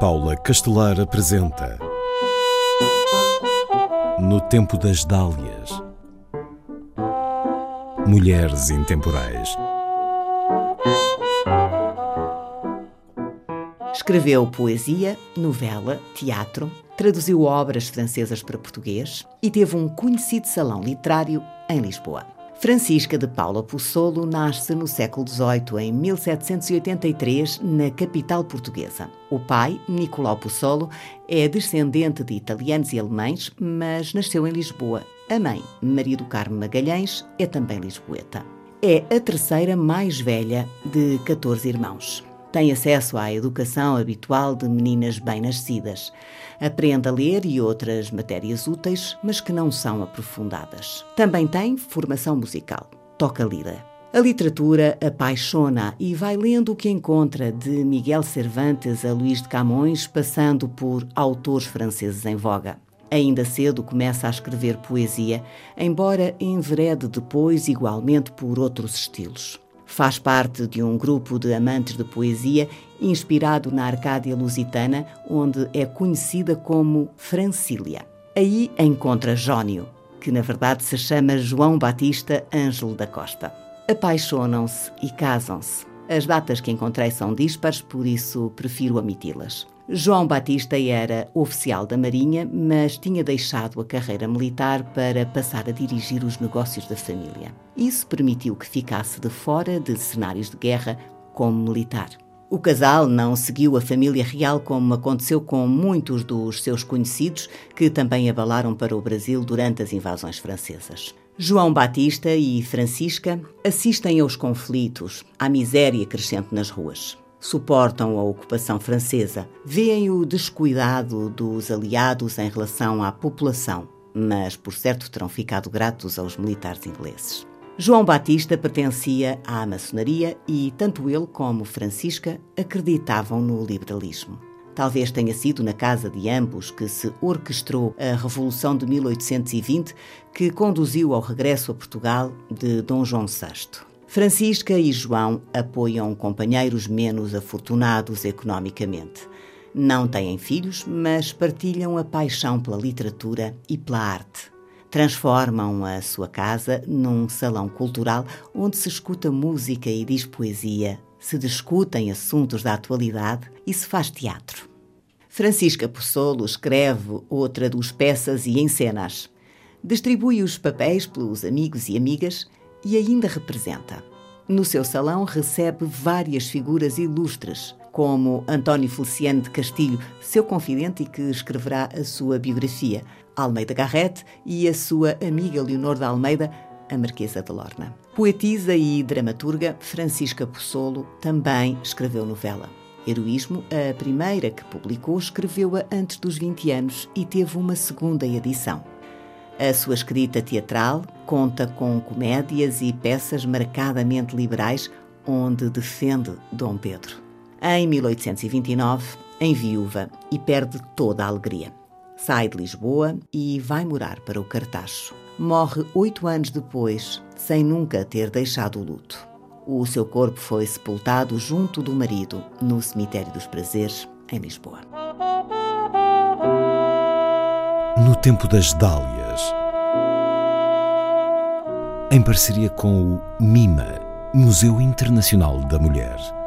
Paula Castelar apresenta No Tempo das Dálias Mulheres Intemporais Escreveu poesia, novela, teatro, traduziu obras francesas para português e teve um conhecido salão literário em Lisboa. Francisca de Paula Possolo nasce no século XVIII, em 1783, na capital portuguesa. O pai, Nicolau Possolo, é descendente de italianos e alemães, mas nasceu em Lisboa. A mãe, Maria do Carmo Magalhães, é também lisboeta. É a terceira mais velha de 14 irmãos. Tem acesso à educação habitual de meninas bem-nascidas. Aprende a ler e outras matérias úteis, mas que não são aprofundadas. Também tem formação musical. Toca lira. A literatura apaixona e vai lendo o que encontra, de Miguel Cervantes a Luís de Camões, passando por autores franceses em voga. Ainda cedo começa a escrever poesia, embora enverede depois igualmente por outros estilos. Faz parte de um grupo de amantes de poesia inspirado na Arcádia Lusitana, onde é conhecida como Francília. Aí encontra Jónio, que na verdade se chama João Batista Ângelo da Costa. Apaixonam-se e casam-se. As datas que encontrei são díspares, por isso prefiro omiti-las. João Batista era oficial da Marinha, mas tinha deixado a carreira militar para passar a dirigir os negócios da família. Isso permitiu que ficasse de fora de cenários de guerra como militar. O casal não seguiu a família real como aconteceu com muitos dos seus conhecidos que também abalaram para o Brasil durante as invasões francesas. João Batista e Francisca assistem aos conflitos, à miséria crescente nas ruas suportam a ocupação francesa, veem o descuidado dos aliados em relação à população, mas por certo terão ficado gratos aos militares ingleses. João Batista pertencia à maçonaria e tanto ele como Francisca acreditavam no liberalismo. Talvez tenha sido na casa de ambos que se orquestrou a Revolução de 1820 que conduziu ao regresso a Portugal de Dom João VI. Francisca e João apoiam companheiros menos afortunados economicamente. Não têm filhos, mas partilham a paixão pela literatura e pela arte. Transformam a sua casa num salão cultural onde se escuta música e diz poesia, se discutem assuntos da atualidade e se faz teatro. Francisca Possolo escreve outra dos peças e encenas. Distribui os papéis pelos amigos e amigas e ainda representa. No seu salão recebe várias figuras ilustres, como António Feliciano de Castilho, seu confidente e que escreverá a sua biografia, Almeida Garrett e a sua amiga Leonor de Almeida, a Marquesa de Lorna. Poetisa e dramaturga Francisca Possolo também escreveu novela. Heroísmo, a primeira que publicou, escreveu-a antes dos 20 anos e teve uma segunda edição. A sua escrita teatral conta com comédias e peças marcadamente liberais, onde defende Dom Pedro. Em 1829, em viúva e perde toda a alegria. Sai de Lisboa e vai morar para o Cartacho. Morre oito anos depois, sem nunca ter deixado o luto. O seu corpo foi sepultado junto do marido no Cemitério dos Prazeres, em Lisboa. No Tempo das Dálias em parceria com o MIMA, Museu Internacional da Mulher.